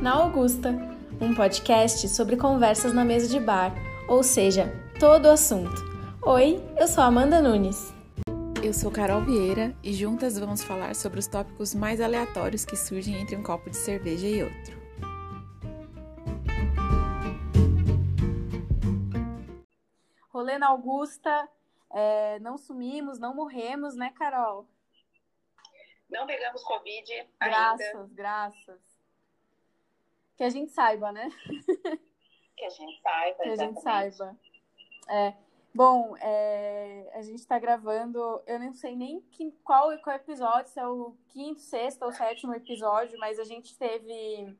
na Augusta, um podcast sobre conversas na mesa de bar, ou seja, todo o assunto. Oi, eu sou Amanda Nunes. Eu sou Carol Vieira e juntas vamos falar sobre os tópicos mais aleatórios que surgem entre um copo de cerveja e outro. Rolê na Augusta, é, não sumimos, não morremos, né, Carol? Não pegamos Covid Graças, ainda. graças. Que a gente saiba, né? Que a gente saiba. Que a gente exatamente. saiba. É, bom, é, a gente está gravando, eu não sei nem que, qual, qual episódio, se é o quinto, sexto ou sétimo episódio, mas a gente teve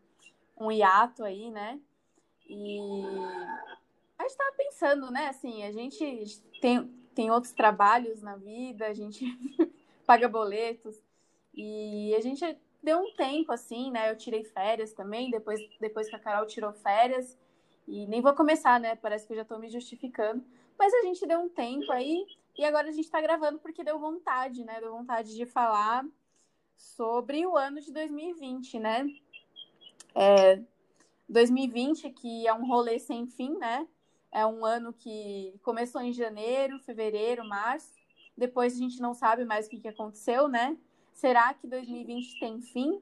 um hiato aí, né? E a gente tava pensando, né? Assim, a gente tem, tem outros trabalhos na vida, a gente paga boletos, e a gente deu um tempo, assim, né? Eu tirei férias também, depois, depois que a Carol tirou férias. E nem vou começar, né? Parece que eu já tô me justificando. Mas a gente deu um tempo aí e agora a gente tá gravando porque deu vontade, né? Deu vontade de falar sobre o ano de 2020, né? É, 2020, que é um rolê sem fim, né? É um ano que começou em janeiro, fevereiro, março. Depois a gente não sabe mais o que, que aconteceu, né? Será que 2020 tem fim?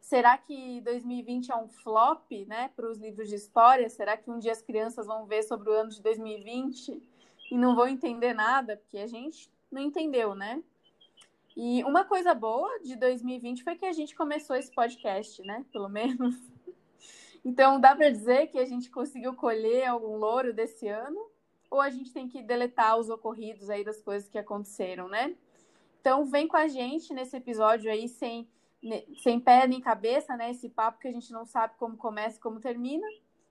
Será que 2020 é um flop, né, para os livros de história? Será que um dia as crianças vão ver sobre o ano de 2020 e não vão entender nada? Porque a gente não entendeu, né? E uma coisa boa de 2020 foi que a gente começou esse podcast, né? Pelo menos. Então, dá para dizer que a gente conseguiu colher algum louro desse ano? Ou a gente tem que deletar os ocorridos aí das coisas que aconteceram, né? Então, vem com a gente nesse episódio aí sem sem pé nem cabeça, né? Esse papo que a gente não sabe como começa e como termina,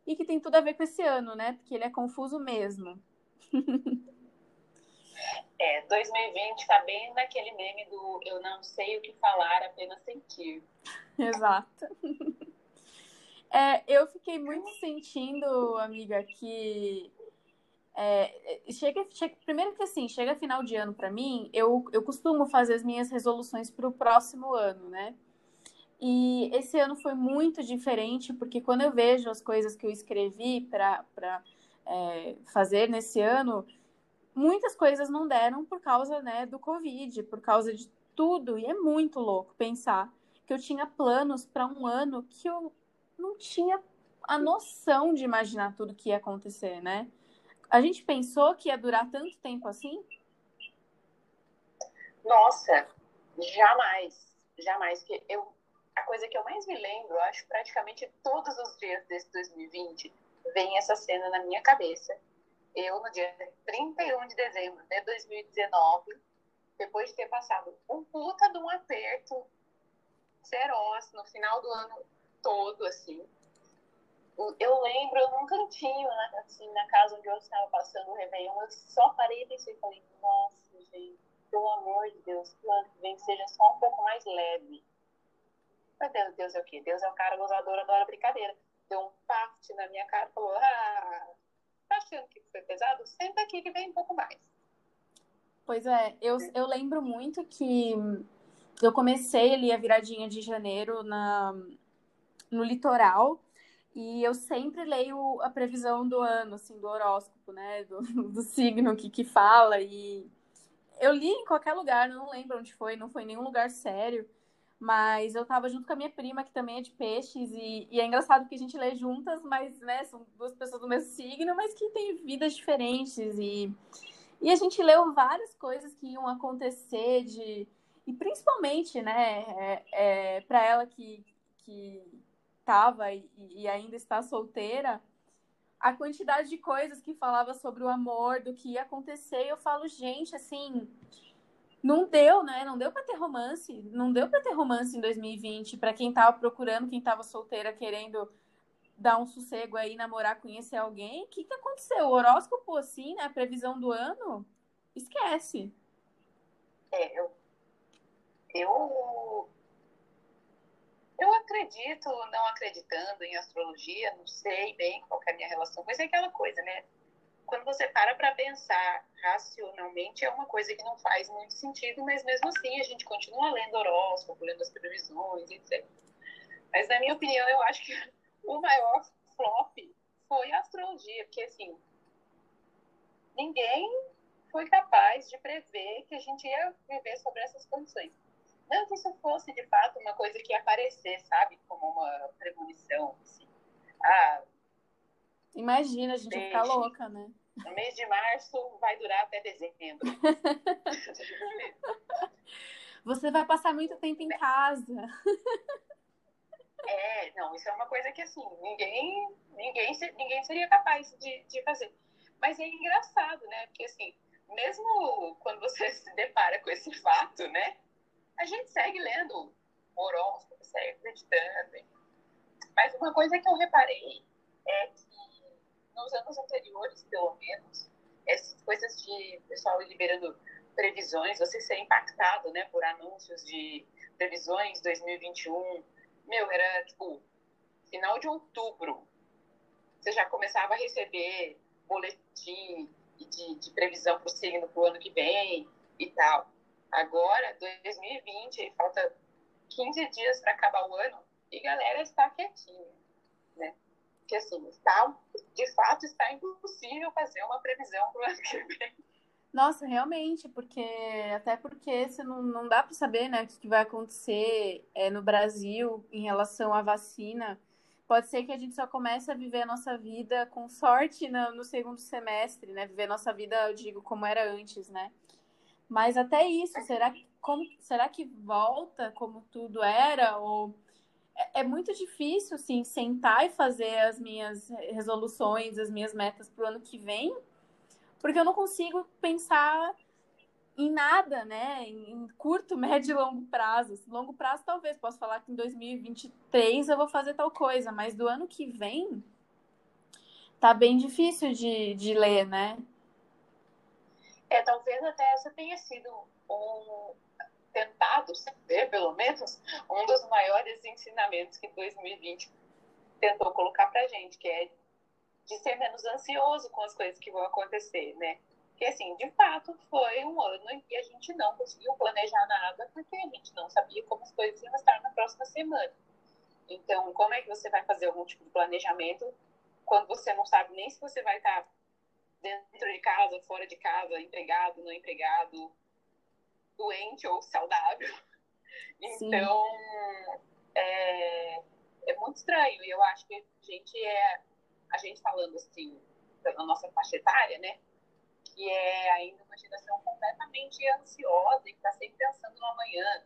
e que tem tudo a ver com esse ano, né? Porque ele é confuso mesmo. É, 2020 tá bem naquele meme do eu não sei o que falar, apenas sentir. Exato. É, eu fiquei muito sentindo, amiga, que é, chega, chega, primeiro que assim, chega final de ano para mim, eu, eu costumo fazer as minhas resoluções para o próximo ano, né? E esse ano foi muito diferente, porque quando eu vejo as coisas que eu escrevi para é, fazer nesse ano, muitas coisas não deram por causa né, do Covid, por causa de tudo. E é muito louco pensar que eu tinha planos para um ano que eu não tinha a noção de imaginar tudo que ia acontecer, né? A gente pensou que ia durar tanto tempo assim? Nossa, jamais, jamais. Que eu, a coisa que eu mais me lembro, acho praticamente todos os dias desse 2020, vem essa cena na minha cabeça. Eu, no dia 31 de dezembro de 2019, depois de ter passado um puta de um aperto feroz no final do ano todo, assim, eu lembro num cantinho, né, assim, na casa onde eu estava passando o Réveillon, eu só parei e pensei, falei, nossa, gente, pelo amor de Deus, que o ano que vem seja só um pouco mais leve. Mas Deus, Deus é o quê? Deus é um cara gozador, adora brincadeira. Deu um parte na minha cara e falou, ah, tá achando que foi pesado? Senta aqui que vem um pouco mais. Pois é, eu, eu lembro muito que eu comecei ali a viradinha de janeiro na, no litoral, e eu sempre leio a previsão do ano, assim, do horóscopo, né? Do, do signo que, que fala. E eu li em qualquer lugar, não lembro onde foi, não foi em nenhum lugar sério. Mas eu tava junto com a minha prima, que também é de peixes, e, e é engraçado que a gente lê juntas, mas, né, são duas pessoas do mesmo signo, mas que têm vidas diferentes. E, e a gente leu várias coisas que iam acontecer de. E principalmente, né, é, é, para ela que, que estava e, e, ainda está solteira, a quantidade de coisas que falava sobre o amor, do que ia acontecer, eu falo, gente, assim, não deu, né? Não deu para ter romance, não deu para ter romance em 2020 para quem tava procurando, quem tava solteira querendo dar um sossego aí, namorar, conhecer alguém. O que que aconteceu? O horóscopo assim, né, a previsão do ano? Esquece. É, eu eu eu acredito, não acreditando em astrologia, não sei bem qual é a minha relação, mas é aquela coisa, né? Quando você para para pensar racionalmente, é uma coisa que não faz muito sentido, mas mesmo assim a gente continua lendo horóscopo, lendo as previsões, etc. Mas na minha opinião, eu acho que o maior flop foi a astrologia, porque assim, ninguém foi capaz de prever que a gente ia viver sobre essas condições. Não que isso fosse, de fato, uma coisa que ia aparecer, sabe? Como uma premonição, assim. Ah, Imagina, a gente vai ficar louca, né? No mês de março vai durar até dezembro. Você vai passar muito tempo em casa. É, não, isso é uma coisa que assim, ninguém, ninguém, ninguém seria capaz de, de fazer. Mas é engraçado, né? Porque assim, mesmo quando você se depara com esse fato, né? A gente segue lendo horóscopo, segue acreditando. Mas uma coisa que eu reparei é que nos anos anteriores, pelo menos, essas coisas de pessoal liberando previsões, você ser impactado, né, por anúncios de previsões 2021, meu, era tipo final de outubro, você já começava a receber boletim de, de previsão para o signo para o ano que vem e tal. Agora, 2020, falta 15 dias para acabar o ano e galera está quietinha, né? que assim, está, de fato está impossível fazer uma previsão para o ano que vem. Nossa, realmente, porque até porque você não, não dá para saber né, o que vai acontecer é, no Brasil em relação à vacina. Pode ser que a gente só comece a viver a nossa vida com sorte no, no segundo semestre, né? Viver a nossa vida, eu digo, como era antes, né? Mas até isso, será que, como, será que volta como tudo era? Ou é, é muito difícil, assim, sentar e fazer as minhas resoluções, as minhas metas para o ano que vem, porque eu não consigo pensar em nada, né? Em curto, médio e longo prazo. Longo prazo, talvez, posso falar que em 2023 eu vou fazer tal coisa, mas do ano que vem tá bem difícil de, de ler, né? É, talvez até essa tenha sido um, tentado ser, pelo menos, um dos maiores ensinamentos que 2020 tentou colocar para gente, que é de ser menos ansioso com as coisas que vão acontecer, né? Porque, assim, de fato, foi um ano em que a gente não conseguiu planejar nada, porque a gente não sabia como as coisas iam estar na próxima semana. Então, como é que você vai fazer algum tipo de planejamento quando você não sabe nem se você vai estar dentro de casa, fora de casa, empregado, não empregado, doente ou saudável. Então, é, é, muito estranho. E eu acho que a gente é, a gente falando assim, na nossa faixa etária, né? Que é ainda uma geração completamente ansiosa e que está sempre pensando no amanhã.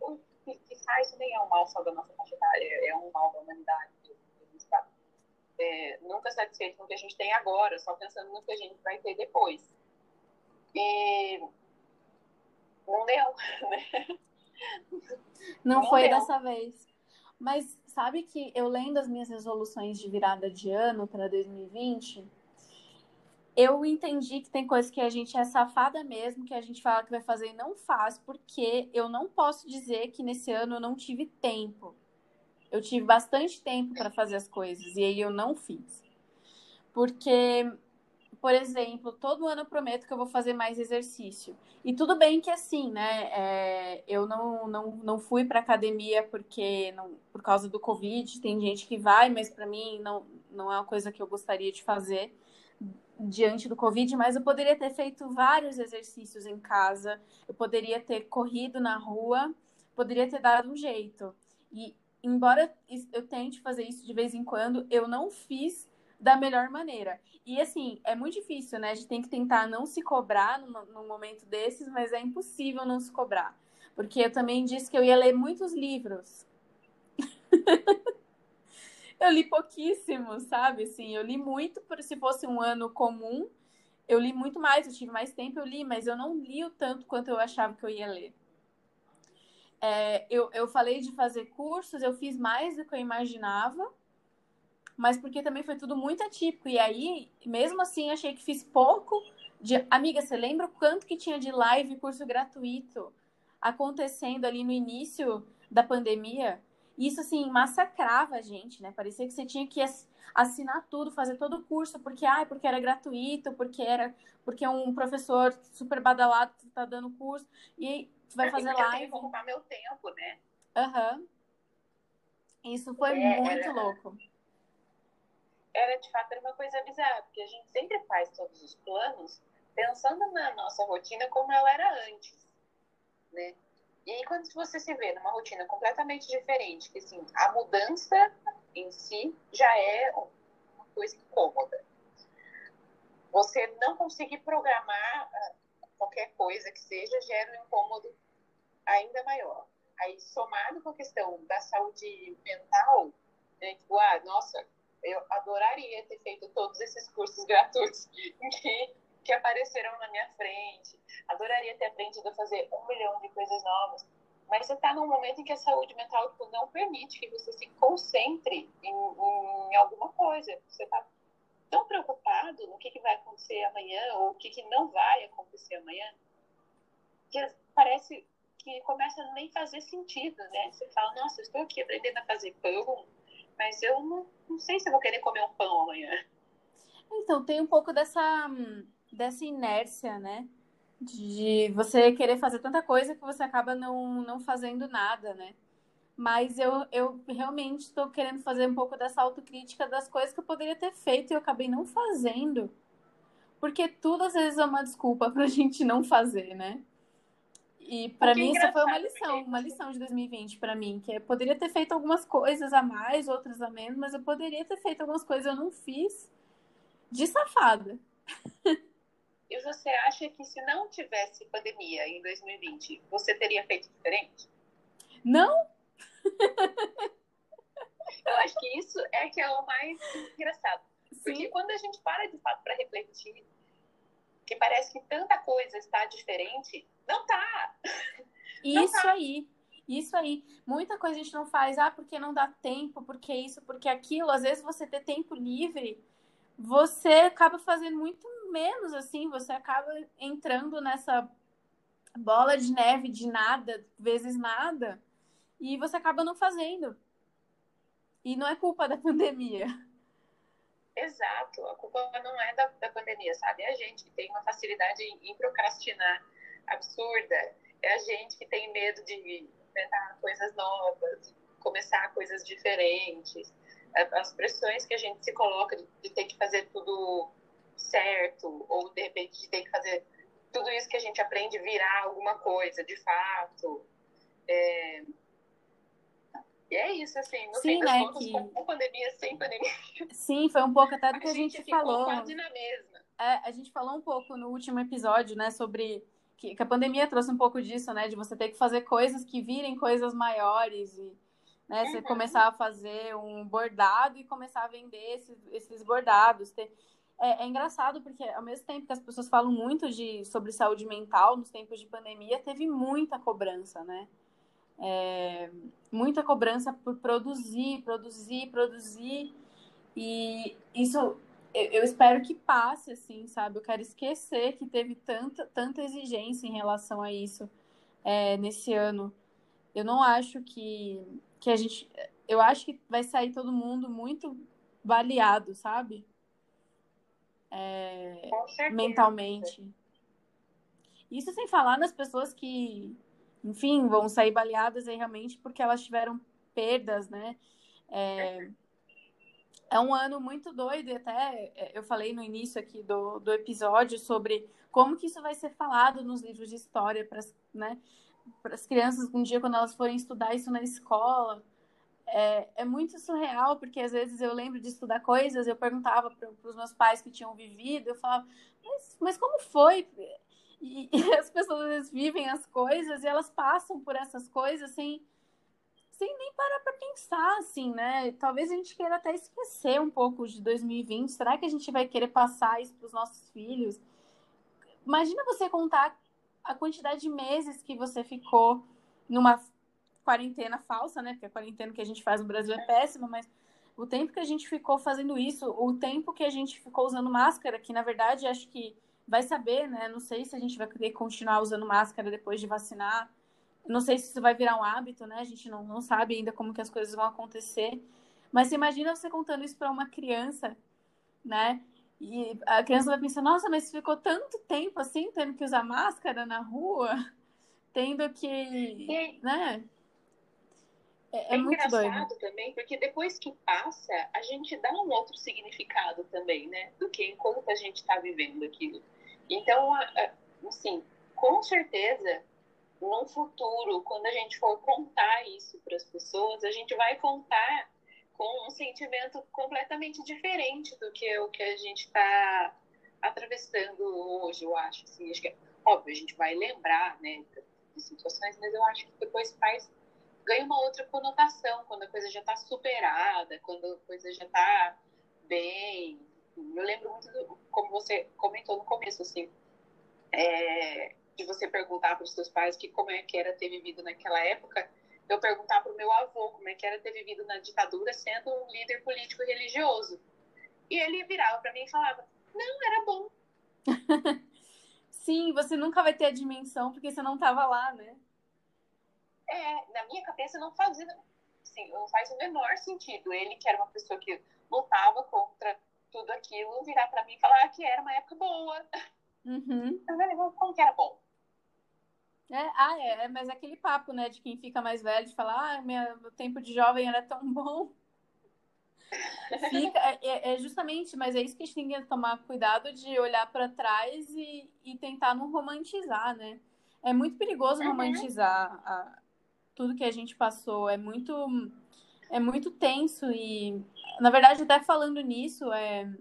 O que, que faz nem é um mal só da nossa faixa etária, é um mal da humanidade. A gente está é, nunca satisfeito com o que a gente tem agora, só pensando no que a gente vai ter depois. E não deu, né? Não, não foi deu. dessa vez. Mas sabe que eu lendo as minhas resoluções de virada de ano para 2020, eu entendi que tem coisas que a gente é safada mesmo, que a gente fala que vai fazer e não faz, porque eu não posso dizer que nesse ano eu não tive tempo. Eu tive bastante tempo para fazer as coisas e aí eu não fiz. Porque por exemplo, todo ano eu prometo que eu vou fazer mais exercício. E tudo bem que assim, né? É, eu não, não, não fui para academia porque não, por causa do Covid. Tem gente que vai, mas para mim não, não é uma coisa que eu gostaria de fazer diante do Covid. Mas eu poderia ter feito vários exercícios em casa. Eu poderia ter corrido na rua. Poderia ter dado um jeito. E embora eu tente fazer isso de vez em quando, eu não fiz da melhor maneira. E assim, é muito difícil, né? A gente tem que tentar não se cobrar num, num momento desses, mas é impossível não se cobrar. Porque eu também disse que eu ia ler muitos livros. eu li pouquíssimos, sabe? Assim, eu li muito, se fosse um ano comum, eu li muito mais, eu tive mais tempo, eu li, mas eu não li o tanto quanto eu achava que eu ia ler. É, eu, eu falei de fazer cursos, eu fiz mais do que eu imaginava, mas porque também foi tudo muito atípico. E aí, mesmo assim, achei que fiz pouco. De... Amiga, você lembra o quanto que tinha de live curso gratuito acontecendo ali no início da pandemia? Isso, assim, massacrava a gente, né? Parecia que você tinha que assinar tudo, fazer todo o curso, porque, ah, porque era gratuito, porque era porque um professor super badalado está dando curso, e vai fazer live. Eu tenho que ocupar meu tempo, né? Aham. Uhum. Isso foi é, muito era... louco era de fato era uma coisa bizarra, porque a gente sempre faz todos os planos pensando na nossa rotina como ela era antes, né? E aí quando você se vê numa rotina completamente diferente, que assim, a mudança em si já é uma coisa incômoda. Você não conseguir programar ah, qualquer coisa que seja gera um incômodo ainda maior. Aí, somado com a questão da saúde mental, né, tipo, ah, nossa, eu adoraria ter feito todos esses cursos gratuitos que, que apareceram na minha frente, adoraria ter aprendido a fazer um milhão de coisas novas, mas você está num momento em que a saúde mental tipo, não permite que você se concentre em, em alguma coisa. Você está tão preocupado no que, que vai acontecer amanhã ou o que, que não vai acontecer amanhã, que parece que começa a nem fazer sentido, né? Você fala, nossa, eu estou aqui aprendendo a fazer pão, mas eu não, não sei se vou querer comer um pão amanhã. Então, tem um pouco dessa, dessa inércia, né? De você querer fazer tanta coisa que você acaba não, não fazendo nada, né? Mas eu, eu realmente estou querendo fazer um pouco dessa autocrítica das coisas que eu poderia ter feito e eu acabei não fazendo. Porque tudo às vezes é uma desculpa para a gente não fazer, né? E para mim isso foi uma lição, uma lição de 2020 para mim, que eu poderia ter feito algumas coisas a mais, outras a menos, mas eu poderia ter feito algumas coisas eu não fiz de safada. E você acha que se não tivesse pandemia em 2020, você teria feito diferente? Não, eu acho que isso é que é o mais engraçado. Sim. Porque quando a gente para de fato para refletir, que parece que tanta coisa está diferente, não tá. Não isso tá. aí. Isso aí. Muita coisa a gente não faz, ah, porque não dá tempo, porque isso, porque aquilo. Às vezes você ter tempo livre, você acaba fazendo muito menos assim, você acaba entrando nessa bola de neve de nada, vezes nada, e você acaba não fazendo. E não é culpa da pandemia. Exato, a culpa não é da, da pandemia, sabe? É a gente que tem uma facilidade em, procrastinar absurda, é a gente que tem medo de inventar coisas novas, começar coisas diferentes, as pressões que a gente se coloca de, de ter que fazer tudo certo, ou de repente de ter que fazer tudo isso que a gente aprende virar alguma coisa de fato. É isso, assim, no Sim, fim das né, contas, que... com pandemia, sem pandemia. Sim, foi um pouco até do que a, a gente, gente falou. quase na mesma. É, a gente falou um pouco no último episódio, né, sobre que, que, a pandemia trouxe um pouco disso, né, de você ter que fazer coisas que virem coisas maiores e, né, uhum. você começar a fazer um bordado e começar a vender esses, esses bordados. Ter... É, é, engraçado porque ao mesmo tempo que as pessoas falam muito de, sobre saúde mental nos tempos de pandemia, teve muita cobrança, né? É, muita cobrança por produzir, produzir, produzir. E isso eu, espero que passe, assim, sabe? Eu quero esquecer que teve tanta, tanta exigência em relação a isso é, nesse ano. Eu não acho que, que a gente. Eu acho que vai sair todo mundo muito baleado, sabe? É, mentalmente. Isso sem falar nas pessoas que enfim, vão sair baleadas aí realmente porque elas tiveram perdas, né? É, é um ano muito doido, e até é, eu falei no início aqui do, do episódio sobre como que isso vai ser falado nos livros de história para né, as crianças um dia quando elas forem estudar isso na escola. É, é muito surreal, porque às vezes eu lembro de estudar coisas, eu perguntava para os meus pais que tinham vivido, eu falava, mas, mas como foi? E, e as pessoas vezes vivem as coisas e elas passam por essas coisas sem, sem nem parar para pensar, assim, né? Talvez a gente queira até esquecer um pouco de 2020. Será que a gente vai querer passar isso para os nossos filhos? Imagina você contar a quantidade de meses que você ficou numa quarentena falsa, né? Porque a quarentena que a gente faz no Brasil é péssima, mas o tempo que a gente ficou fazendo isso, o tempo que a gente ficou usando máscara, que na verdade acho que vai saber, né? Não sei se a gente vai querer continuar usando máscara depois de vacinar. Não sei se isso vai virar um hábito, né? A gente não, não sabe ainda como que as coisas vão acontecer. Mas você imagina você contando isso para uma criança, né? E a criança vai pensar, nossa, mas ficou tanto tempo assim, tendo que usar máscara na rua, tendo que, né? É, é, é muito engraçado doido. também, porque depois que passa, a gente dá um outro significado também, né? Do que enquanto a gente está vivendo aquilo. Então, assim, com certeza, no futuro, quando a gente for contar isso para as pessoas, a gente vai contar com um sentimento completamente diferente do que o que a gente está atravessando hoje, eu acho. Assim, acho que, óbvio, a gente vai lembrar, né, de situações, mas eu acho que depois faz ganha uma outra conotação quando a coisa já está superada, quando a coisa já está bem. Eu lembro muito do, como você comentou no começo, assim, é, de você perguntar para os seus pais que como é que era ter vivido naquela época, eu perguntar para o meu avô como é que era ter vivido na ditadura sendo um líder político e religioso. E ele virava para mim e falava: Não, era bom. Sim, você nunca vai ter a dimensão porque você não estava lá, né? É, na minha cabeça não fazia, assim, não faz o menor sentido. Ele, que era uma pessoa que lutava contra tudo aquilo, virar para mim e falar que era uma época boa. Uhum. Como que era bom? É, ah, é, é, mas é aquele papo, né, de quem fica mais velho, de falar, ah, meu tempo de jovem era tão bom. Fica, é, é, é, justamente, mas é isso que a gente tem que tomar cuidado de olhar para trás e, e tentar não romantizar, né? É muito perigoso uhum. romantizar a, tudo que a gente passou, é muito é muito tenso e, na verdade, até falando nisso, é,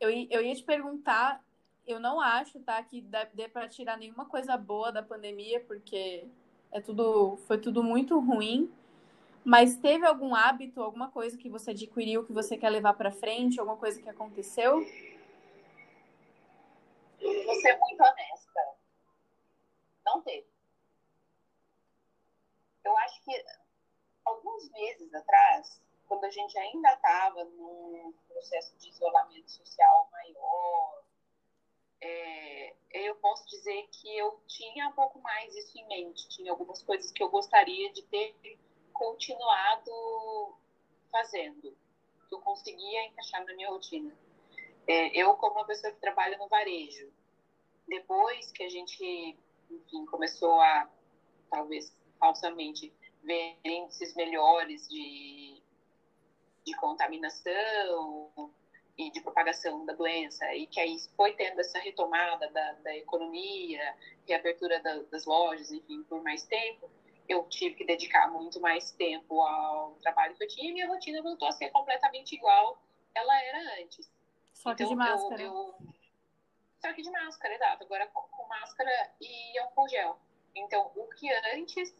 eu, eu ia te perguntar eu não acho, tá, que dê para tirar nenhuma coisa boa da pandemia, porque é tudo, foi tudo muito ruim. Mas teve algum hábito, alguma coisa que você adquiriu que você quer levar para frente, alguma coisa que aconteceu? Vou ser muito honesta. Não teve. Eu acho que alguns meses atrás, quando a gente ainda estava num processo de isolamento social maior, é, eu posso dizer que eu tinha um pouco mais isso em mente. Tinha algumas coisas que eu gostaria de ter continuado fazendo, que eu conseguia encaixar na minha rotina. É, eu, como uma pessoa que trabalha no varejo, depois que a gente, enfim, começou a, talvez falsamente, ver índices melhores de, de contaminação, e de propagação da doença, e que aí foi tendo essa retomada da, da economia, reabertura da, das lojas, enfim, por mais tempo, eu tive que dedicar muito mais tempo ao trabalho que eu tinha e minha rotina voltou a ser completamente igual ela era antes. Só que então, de máscara. Eu, eu... Só que de máscara, exato. Agora com, com máscara e álcool gel. Então, o que antes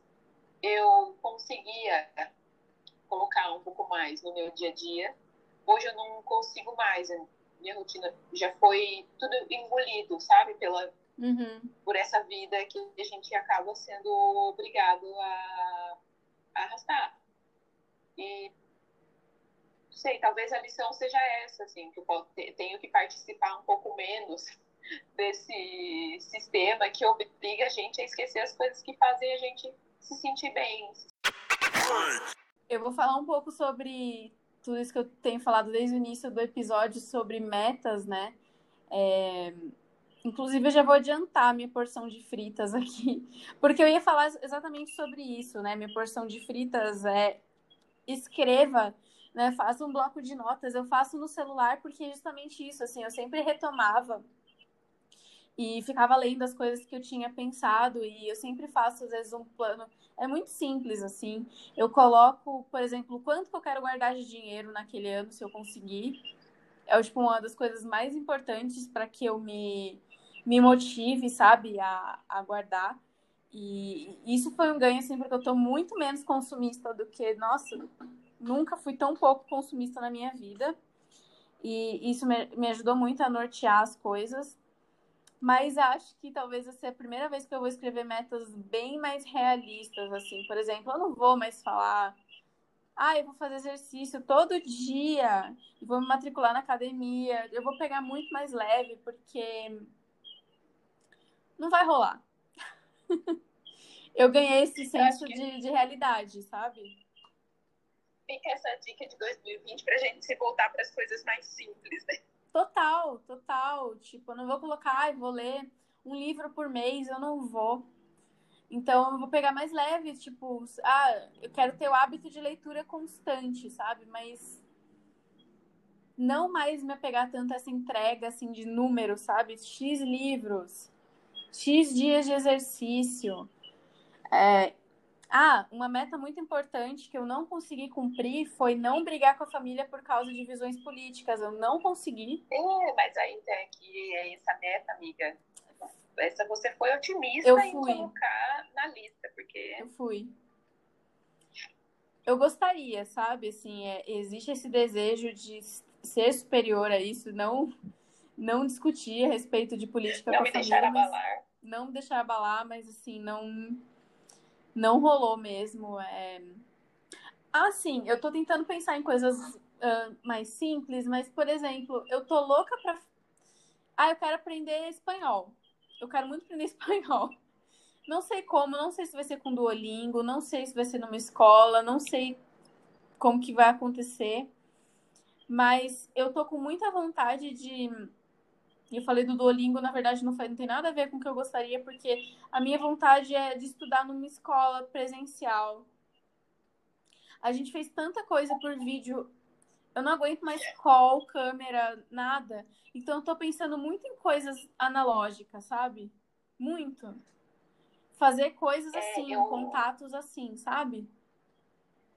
eu conseguia colocar um pouco mais no meu dia a dia, hoje eu não consigo mais. Minha rotina já foi tudo engolido, sabe? Pela, uhum. Por essa vida que a gente acaba sendo obrigado a, a arrastar. E sei, talvez a lição seja essa, assim, que eu tenho que participar um pouco menos desse sistema que obriga a gente a esquecer as coisas que fazem a gente se sentir bem. Eu vou falar um pouco sobre tudo isso que eu tenho falado desde o início do episódio sobre metas, né? É... Inclusive, eu já vou adiantar minha porção de fritas aqui, porque eu ia falar exatamente sobre isso, né? Minha porção de fritas é escreva, né? Faça um bloco de notas. Eu faço no celular porque é justamente isso, assim, eu sempre retomava e ficava lendo as coisas que eu tinha pensado e eu sempre faço às vezes um plano. É muito simples assim. Eu coloco por exemplo quanto que eu quero guardar de dinheiro naquele ano se eu conseguir. É tipo uma das coisas mais importantes para que eu me me motive sabe a, a guardar. E isso foi um ganho assim porque eu tô muito menos consumista do que nossa nunca fui tão pouco consumista na minha vida. E isso me, me ajudou muito a nortear as coisas mas acho que talvez essa é a primeira vez que eu vou escrever metas bem mais realistas, assim. Por exemplo, eu não vou mais falar, ah, eu vou fazer exercício todo dia, vou me matricular na academia. Eu vou pegar muito mais leve, porque não vai rolar. eu ganhei esse senso que... de, de realidade, sabe? Fica essa dica de 2020 pra gente se voltar para as coisas mais simples, né? Total, total. Tipo, eu não vou colocar, e vou ler um livro por mês, eu não vou. Então eu vou pegar mais leve, tipo, ah, eu quero ter o hábito de leitura constante, sabe? Mas não mais me apegar tanto a essa entrega assim de números, sabe? X livros, X dias de exercício. É... Ah, uma meta muito importante que eu não consegui cumprir foi não brigar com a família por causa de visões políticas. Eu não consegui. É, mas aí é que é essa meta, amiga. Essa você foi otimista eu fui. em colocar na lista, porque. Eu fui. Eu gostaria, sabe? Assim, é, existe esse desejo de ser superior a isso, não não discutir a respeito de política não com a família. Deixar abalar. Não me deixar abalar, mas assim, não não rolou mesmo. É... Ah, sim, eu tô tentando pensar em coisas uh, mais simples, mas, por exemplo, eu tô louca pra. Ah, eu quero aprender espanhol. Eu quero muito aprender espanhol. Não sei como, não sei se vai ser com Duolingo, não sei se vai ser numa escola, não sei como que vai acontecer. Mas eu tô com muita vontade de. Eu falei do Duolingo, na verdade não, foi, não tem nada a ver com o que eu gostaria, porque a minha vontade é de estudar numa escola presencial. A gente fez tanta coisa por vídeo, eu não aguento mais call, câmera, nada. Então eu tô pensando muito em coisas analógicas, sabe? Muito. Fazer coisas é, assim, eu... contatos assim, sabe?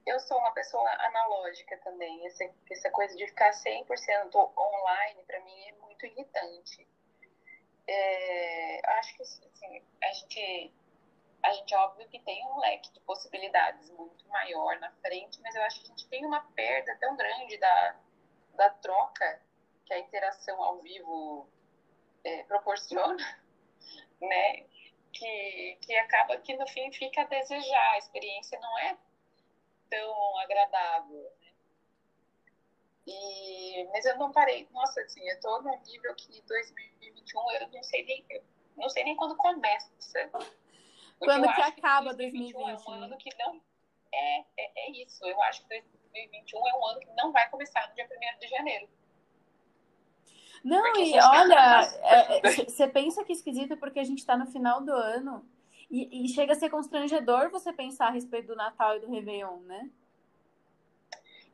eu sou uma pessoa analógica também. Essa, essa coisa de ficar 100% online, para mim, é muito irritante. É, acho que assim, a gente a gente óbvio que tem um leque de possibilidades muito maior na frente, mas eu acho que a gente tem uma perda tão grande da, da troca que a interação ao vivo é, proporciona, né? Que, que acaba que no fim fica a desejar. A experiência não é tão agradável. Né? E, mas eu não parei. Nossa, assim, eu tô num nível que 2021 eu não sei nem, não sei nem quando começa. Quando que acaba que 2021 2020? É um ano que não. É, é, é isso. Eu acho que 2021 é um ano que não vai começar no dia 1 de janeiro. Não, porque e olha, você é, é pensa que é esquisito porque a gente está no final do ano e, e, chega a ser constrangedor você pensar a respeito do Natal e do Réveillon, né?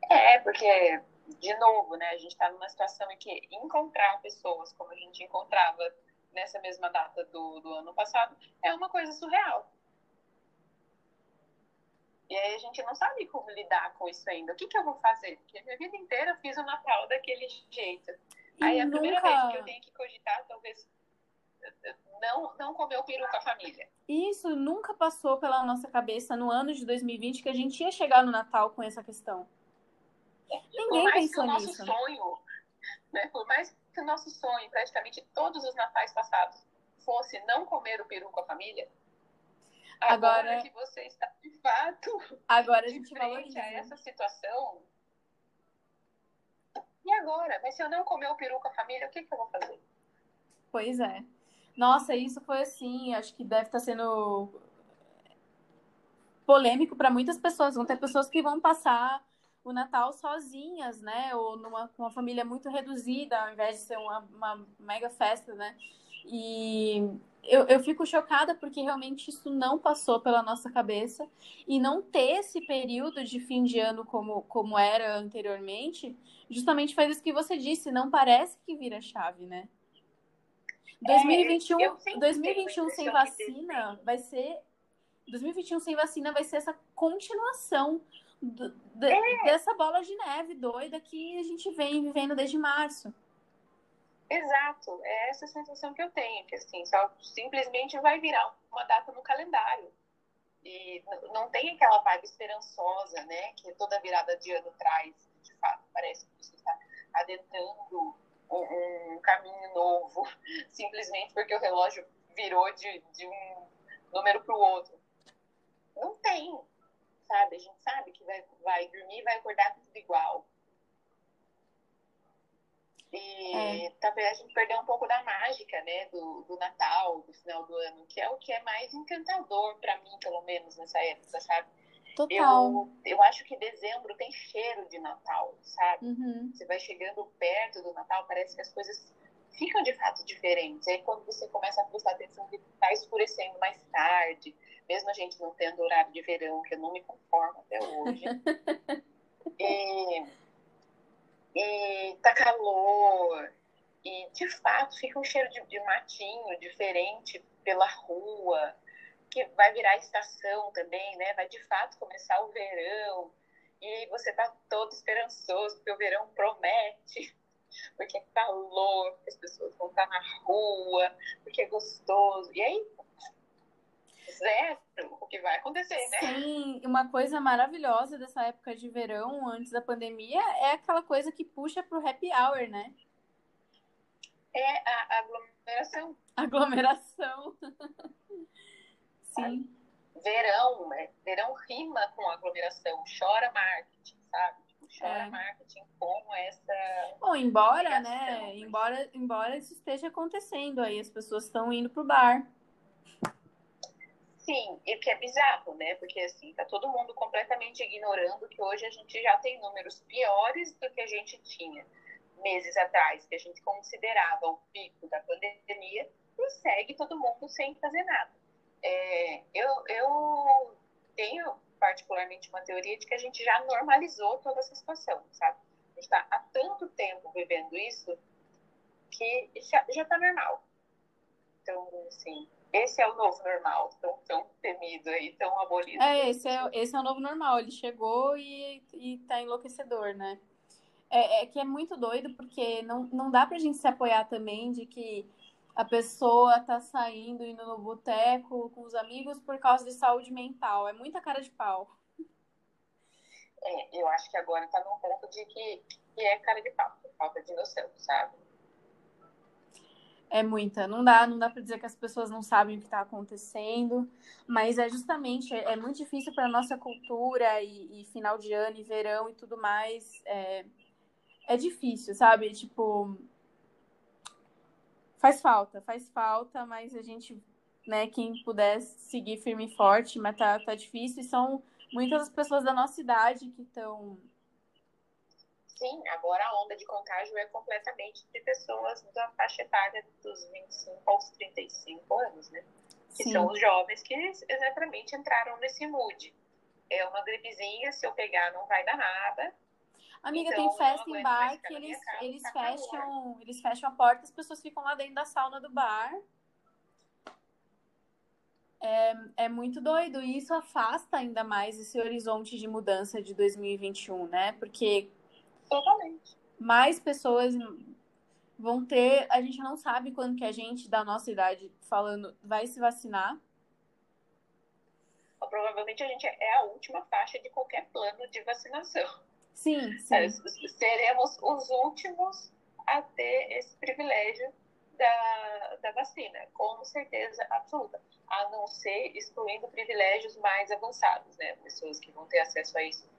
É, porque, de novo, né, a gente está numa situação em que encontrar pessoas como a gente encontrava nessa mesma data do, do ano passado é uma coisa surreal. E aí a gente não sabe como lidar com isso ainda. O que, que eu vou fazer? Porque a minha vida inteira eu fiz o Natal daquele jeito. Aí a primeira vez que eu tenho que cogitar, talvez não, não comer o peru com a família. Isso nunca passou pela nossa cabeça no ano de 2020 que a gente ia chegar no Natal com essa questão. Ninguém por mais que o nosso sonho, né, por mais que o nosso sonho, praticamente todos os natais passados, fosse não comer o peru com a família, agora, agora que você está de fato agora a gente valoriza. a essa situação, e agora? Mas se eu não comer o peru com a família, o que, que eu vou fazer? Pois é. Nossa, isso foi assim, acho que deve estar sendo polêmico para muitas pessoas. Vão ter pessoas que vão passar o Natal sozinhas, né? Ou numa com uma família muito reduzida, ao invés de ser uma, uma mega festa, né? E eu, eu fico chocada porque realmente isso não passou pela nossa cabeça. E não ter esse período de fim de ano como, como era anteriormente, justamente faz isso que você disse, não parece que vira chave, né? 2021, é, 2021 sem vacina vai ser 2021 sem vacina vai ser essa continuação do, de, é. dessa bola de neve doida que a gente vem vivendo desde março. Exato, é essa sensação que eu tenho, que assim, só simplesmente vai virar uma data no calendário. E não tem aquela vibe esperançosa, né, que toda virada de ano traz, de fato, parece que você está adentrando um, um caminho novo, simplesmente porque o relógio virou de, de um número para o outro. Não tem, sabe? A gente sabe que vai, vai dormir vai acordar tudo igual. E é. talvez a gente perdeu um pouco da mágica, né, do, do Natal, do final do ano, que é o que é mais encantador para mim, pelo menos nessa época, sabe? Total. Eu, eu acho que dezembro tem cheiro de Natal, sabe? Uhum. Você vai chegando perto do Natal, parece que as coisas ficam de fato diferentes. Aí quando você começa a prestar atenção que está escurecendo mais tarde, mesmo a gente não tendo horário de verão, que eu não me conformo até hoje. e, e tá calor, e de fato fica um cheiro de, de matinho diferente pela rua, que vai virar estação também, né? Vai de fato começar o verão. E você tá todo esperançoso, porque o verão promete, porque é calor, porque as pessoas vão estar na rua, porque é gostoso. E aí, zero o que vai acontecer, né? Sim, uma coisa maravilhosa dessa época de verão, antes da pandemia, é aquela coisa que puxa pro happy hour, né? É a aglomeração. Aglomeração. Sim. Verão, né? Verão rima com aglomeração, chora marketing, sabe? Chora é. marketing com essa. Bom, embora, né? Embora, embora isso esteja acontecendo aí, as pessoas estão indo pro bar. Sim, e que é bizarro, né? Porque assim, tá todo mundo completamente ignorando que hoje a gente já tem números piores do que a gente tinha meses atrás, que a gente considerava o pico da pandemia, e segue todo mundo sem fazer nada. É, eu, eu tenho particularmente uma teoria de que a gente já normalizou toda essa situação, sabe? A gente está há tanto tempo vivendo isso que já está normal. Então, assim, esse é o novo normal, tão, tão temido aí, tão abolido. É, esse é, esse é o novo normal. Ele chegou e, e tá enlouquecedor, né? É, é, que é muito doido, porque não, não dá pra gente se apoiar também de que a pessoa tá saindo, indo no boteco com os amigos por causa de saúde mental. É muita cara de pau. É, eu acho que agora tá num ponto de que, que é cara de pau, falta de noção, sabe? É muita. Não dá, não dá para dizer que as pessoas não sabem o que está acontecendo, mas é justamente é, é muito difícil para nossa cultura e, e, final de ano e verão e tudo mais. É, é difícil, sabe? Tipo, faz falta, faz falta, mas a gente, né, quem puder seguir firme e forte, mas tá, tá difícil. E são muitas as pessoas da nossa idade que estão. Sim, agora a onda de contágio é completamente de pessoas da faixa etária dos 25 aos 35 anos, né? Que Sim. são os jovens que exatamente entraram nesse mood. É uma gripezinha, se eu pegar não vai dar nada, Amiga, então, tem festa em bar que eles, eles tá fecham, eles fecham a porta, as pessoas ficam lá dentro da sauna do bar. É, é muito doido e isso afasta ainda mais esse horizonte de mudança de 2021, né? Porque Totalmente. mais pessoas vão ter. A gente não sabe quando que a gente da nossa idade falando vai se vacinar. Provavelmente a gente é a última faixa de qualquer plano de vacinação. Sim, sim. Seremos os últimos a ter esse privilégio da, da vacina, com certeza absoluta. A não ser excluindo privilégios mais avançados, né? Pessoas que vão ter acesso a isso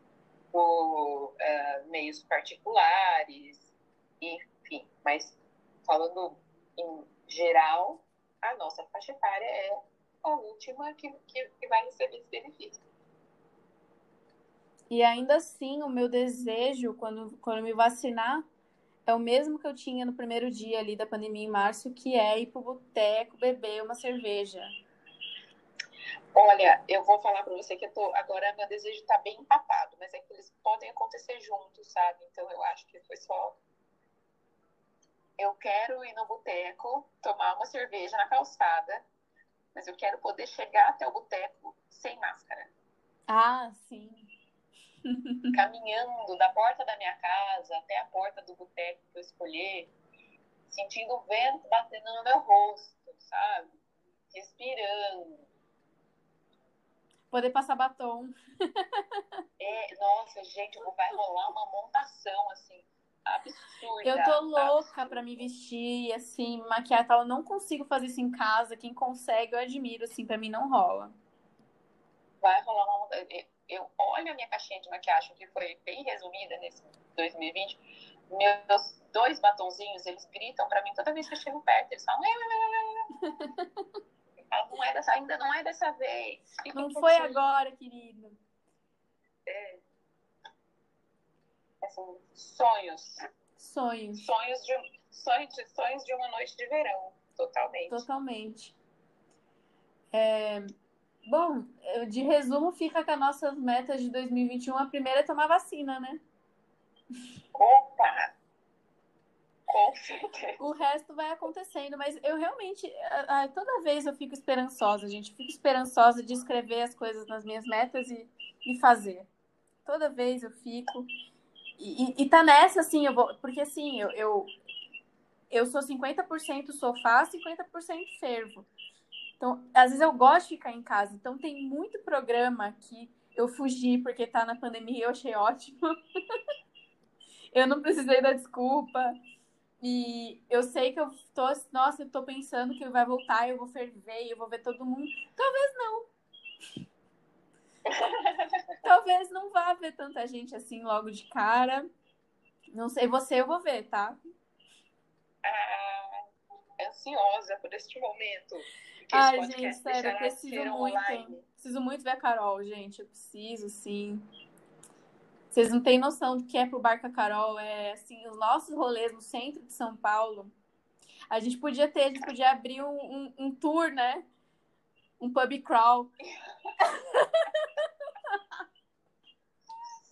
por uh, meios particulares, enfim. Mas falando em geral, a nossa faixa etária é a última que, que, que vai receber esse benefício. E ainda assim, o meu desejo, quando, quando me vacinar, é o mesmo que eu tinha no primeiro dia ali da pandemia em março, que é ir pro boteco beber uma cerveja. Olha, eu vou falar para você que eu tô, agora meu desejo está bem empatado, mas é que eles podem acontecer juntos, sabe? Então eu acho que foi só eu quero ir no boteco, tomar uma cerveja na calçada, mas eu quero poder chegar até o boteco sem máscara. Ah, sim. caminhando da porta da minha casa até a porta do boteco que eu escolher, sentindo o vento batendo no meu rosto, sabe? Respirando. Poder passar batom. é, nossa, gente, vai rolar uma montação, assim, absurda. Eu tô louca para me vestir, assim, maquiar tal. Eu não consigo fazer isso em casa. Quem consegue, eu admiro, assim, para mim não rola. Vai rolar uma montação eu olho a minha caixinha de maquiagem, que foi bem resumida nesse 2020, meus dois batonzinhos, eles gritam para mim toda vez que eu chego perto, eles falam, não é dessa, ainda não é dessa vez. Fica não foi agora, querido. É. Assim, sonhos. Sonhos. Sonhos de, sonhos, de, sonhos de uma noite de verão, totalmente. Totalmente. É, Bom, de resumo, fica que as nossas metas de 2021, a primeira é tomar vacina, né? Opa! Com certeza. O resto vai acontecendo, mas eu realmente, toda vez eu fico esperançosa, gente. Eu fico esperançosa de escrever as coisas nas minhas metas e, e fazer. Toda vez eu fico. E, e, tá nessa, assim, eu vou. Porque assim, eu, eu, eu sou 50% sofá, 50% fervo. Então, às vezes eu gosto de ficar em casa. Então, tem muito programa que eu fugi porque tá na pandemia e eu achei ótimo. eu não precisei dar desculpa. E eu sei que eu tô, nossa, eu tô pensando que vai voltar, eu vou ferver, eu vou ver todo mundo. Talvez não. Talvez não vá ver tanta gente assim logo de cara. Não sei você, eu vou ver, tá? Ah, ansiosa por este momento. Ai, gente, sério, eu preciso muito. Online. Preciso muito ver a Carol, gente. Eu preciso, sim. Vocês não têm noção do que é pro Barca Carol. É assim, os nossos rolês no centro de São Paulo. A gente podia ter, a gente podia abrir um, um, um tour, né? Um pub crawl.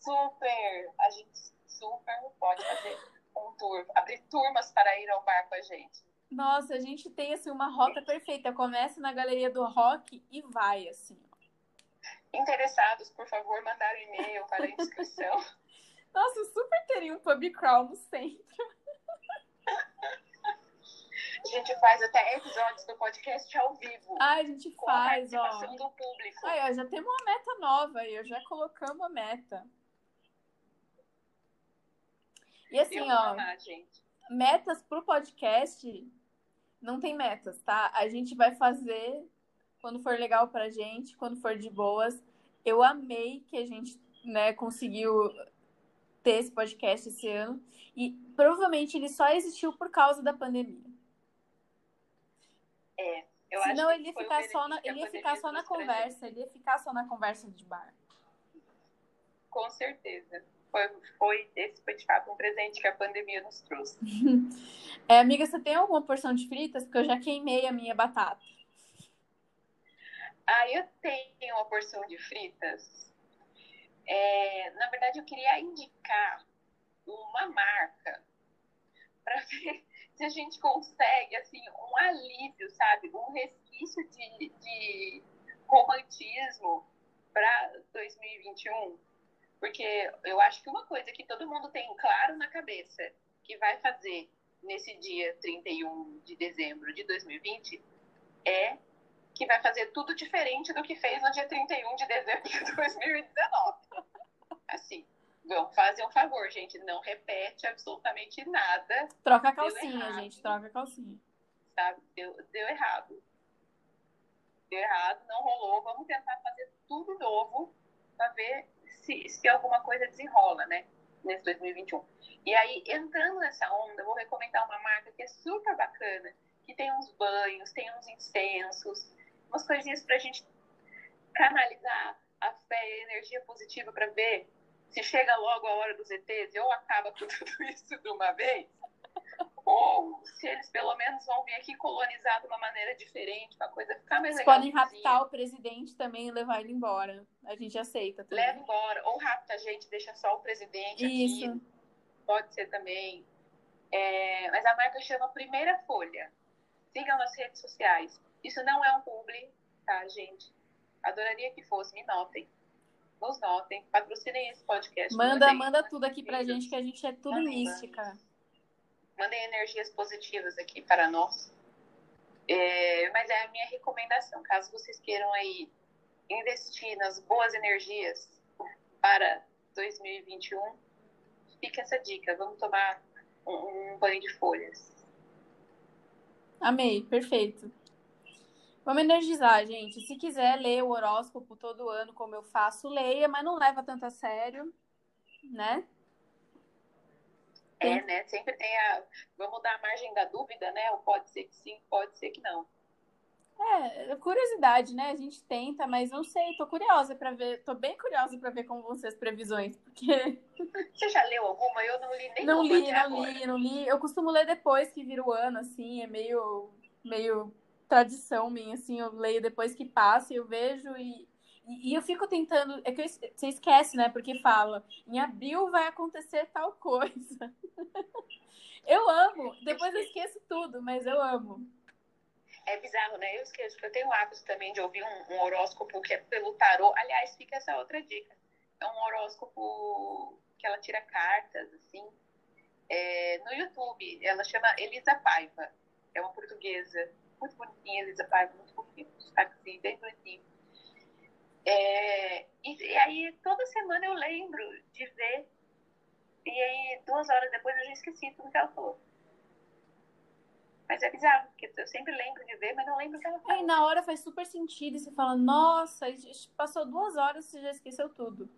super! A gente super pode fazer um tour, abrir turmas para ir ao bar com a gente. Nossa, a gente tem assim uma rota perfeita. Começa na galeria do rock e vai assim. Interessados, por favor, mandar um e-mail para a inscrição. Nossa, super teria um pub crawl no centro. A gente faz até episódios do podcast ao vivo. Ah, a gente com faz, a participação ó. do público. Ai, ó, já temos uma meta nova aí, já colocamos a meta. E assim, ó, amar, metas pro podcast não tem metas, tá? A gente vai fazer quando for legal pra gente, quando for de boas. Eu amei que a gente, né, conseguiu ter esse podcast esse ano. E provavelmente ele só existiu por causa da pandemia. É, eu Senão acho ele ia ficar só na, ele ia ficar só na conversa, ele ia ficar só na conversa de bar. Com certeza. Foi, foi, esse foi de fato um presente que a pandemia nos trouxe. é, amiga, você tem alguma porção de fritas? Porque eu já queimei a minha batata. Ah, eu tenho uma porção de fritas. É, na verdade, eu queria indicar uma marca para ver se a gente consegue assim um alívio, sabe, um resquício de, de romantismo para 2021, porque eu acho que uma coisa que todo mundo tem claro na cabeça que vai fazer nesse dia 31 de dezembro de 2020 é que vai fazer tudo diferente do que fez no dia 31 de dezembro de 2019. Assim, vamos fazer um favor, gente, não repete absolutamente nada. Troca a calcinha, gente, troca a calcinha. Sabe? Deu, deu errado. Deu errado, não rolou. Vamos tentar fazer tudo novo para ver se, se alguma coisa desenrola, né? Nesse 2021. E aí, entrando nessa onda, vou recomendar uma marca que é super bacana, que tem uns banhos, tem uns incensos, umas coisinhas para a gente canalizar a fé e a energia positiva para ver se chega logo a hora dos ETs ou acaba com tudo isso de uma vez, ou se eles pelo menos vão vir aqui colonizar de uma maneira diferente, para a coisa ficar mais legal. Podem raptar o presidente também e levar ele embora. A gente aceita também. Leva embora, ou rapta a gente, deixa só o presidente Isso. aqui. Pode ser também. É, mas a marca chama Primeira Folha. Sigam nas redes sociais. Isso não é um publi, tá, gente? Adoraria que fosse, me notem. Nos notem, patrocinem esse podcast. Manda, mandem, manda tudo aqui pra gente, que a gente é tudo mística. Mandem energias positivas aqui para nós. É, mas é a minha recomendação, caso vocês queiram aí investir nas boas energias para 2021, fica essa dica. Vamos tomar um, um banho de folhas. Amei, perfeito. Vamos energizar, gente. Se quiser ler o horóscopo todo ano, como eu faço, leia, mas não leva tanto a sério, né? É, né? Sempre tem a. Vamos dar a margem da dúvida, né? Ou pode ser que sim, pode ser que não. É, curiosidade, né? A gente tenta, mas não sei, tô curiosa para ver, tô bem curiosa para ver como vão ser as previsões, porque Você já leu alguma? Eu não li nem Não li, não agora. li, não li. Eu costumo ler depois que vira o ano assim, é meio meio tradição minha, assim, eu leio depois que passa, eu vejo e, e, e, eu fico tentando. É que você esquece, né? Porque fala, em abril vai acontecer tal coisa. eu amo, depois eu esqueço tudo, mas eu amo. É bizarro, né? Eu esqueço, eu tenho o hábito também de ouvir um, um horóscopo que é pelo tarô. Aliás, fica essa outra dica. É um horóscopo que ela tira cartas, assim, é, no YouTube. Ela chama Elisa Paiva. É uma portuguesa. Muito bonitinha, Elisa Paiva, muito fofinha. Assim, bem bonitinho. É, e, e, aí, toda semana eu lembro de ver. E aí, duas horas depois, eu já esqueci tudo que ela falou. Mas é bizarro, porque eu sempre lembro de ver, mas não lembro o que ela falou. E na hora faz super sentido. E você fala, nossa, passou duas horas e você já esqueceu tudo.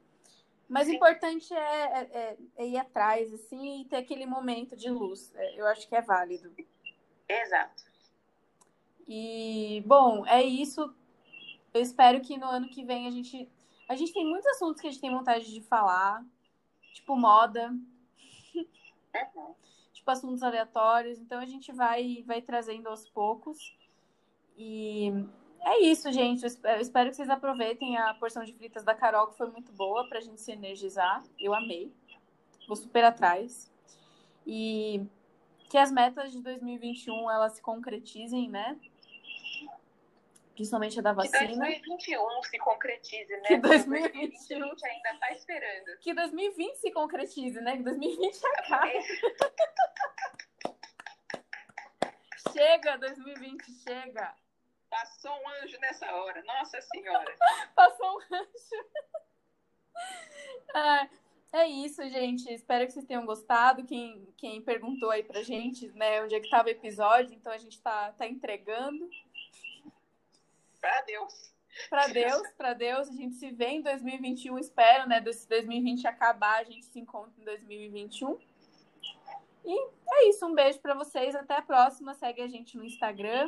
Mas Sim. o importante é, é, é, é, ir atrás, assim, e ter aquele momento de luz. É, eu acho que é válido. Exato. E, bom, é isso. Eu espero que no ano que vem a gente. A gente tem muitos assuntos que a gente tem vontade de falar, tipo moda, uhum. tipo assuntos aleatórios. Então a gente vai, vai trazendo aos poucos. E é isso, gente. Eu espero que vocês aproveitem a porção de fritas da Carol, que foi muito boa pra gente se energizar. Eu amei. Vou super atrás. E que as metas de 2021 elas se concretizem, né? Principalmente a da vacina. Que 2021 se concretize, né? Que 2021 a gente ainda tá esperando. Que 2020 se concretize, né? Que 2020 acabe. chega, 2020, chega. Passou um anjo nessa hora, nossa senhora. Passou um anjo. Ah, é isso, gente. Espero que vocês tenham gostado. Quem, quem perguntou aí pra gente, né, onde é que tava o episódio, então a gente tá, tá entregando. Pra Deus. Pra Deus, pra Deus. A gente se vê em 2021, espero, né? Desse 2020 acabar, a gente se encontra em 2021. E é isso, um beijo para vocês. Até a próxima. Segue a gente no Instagram,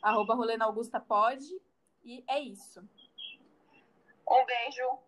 arroba Rolena Augusta pode. E é isso. Um beijo.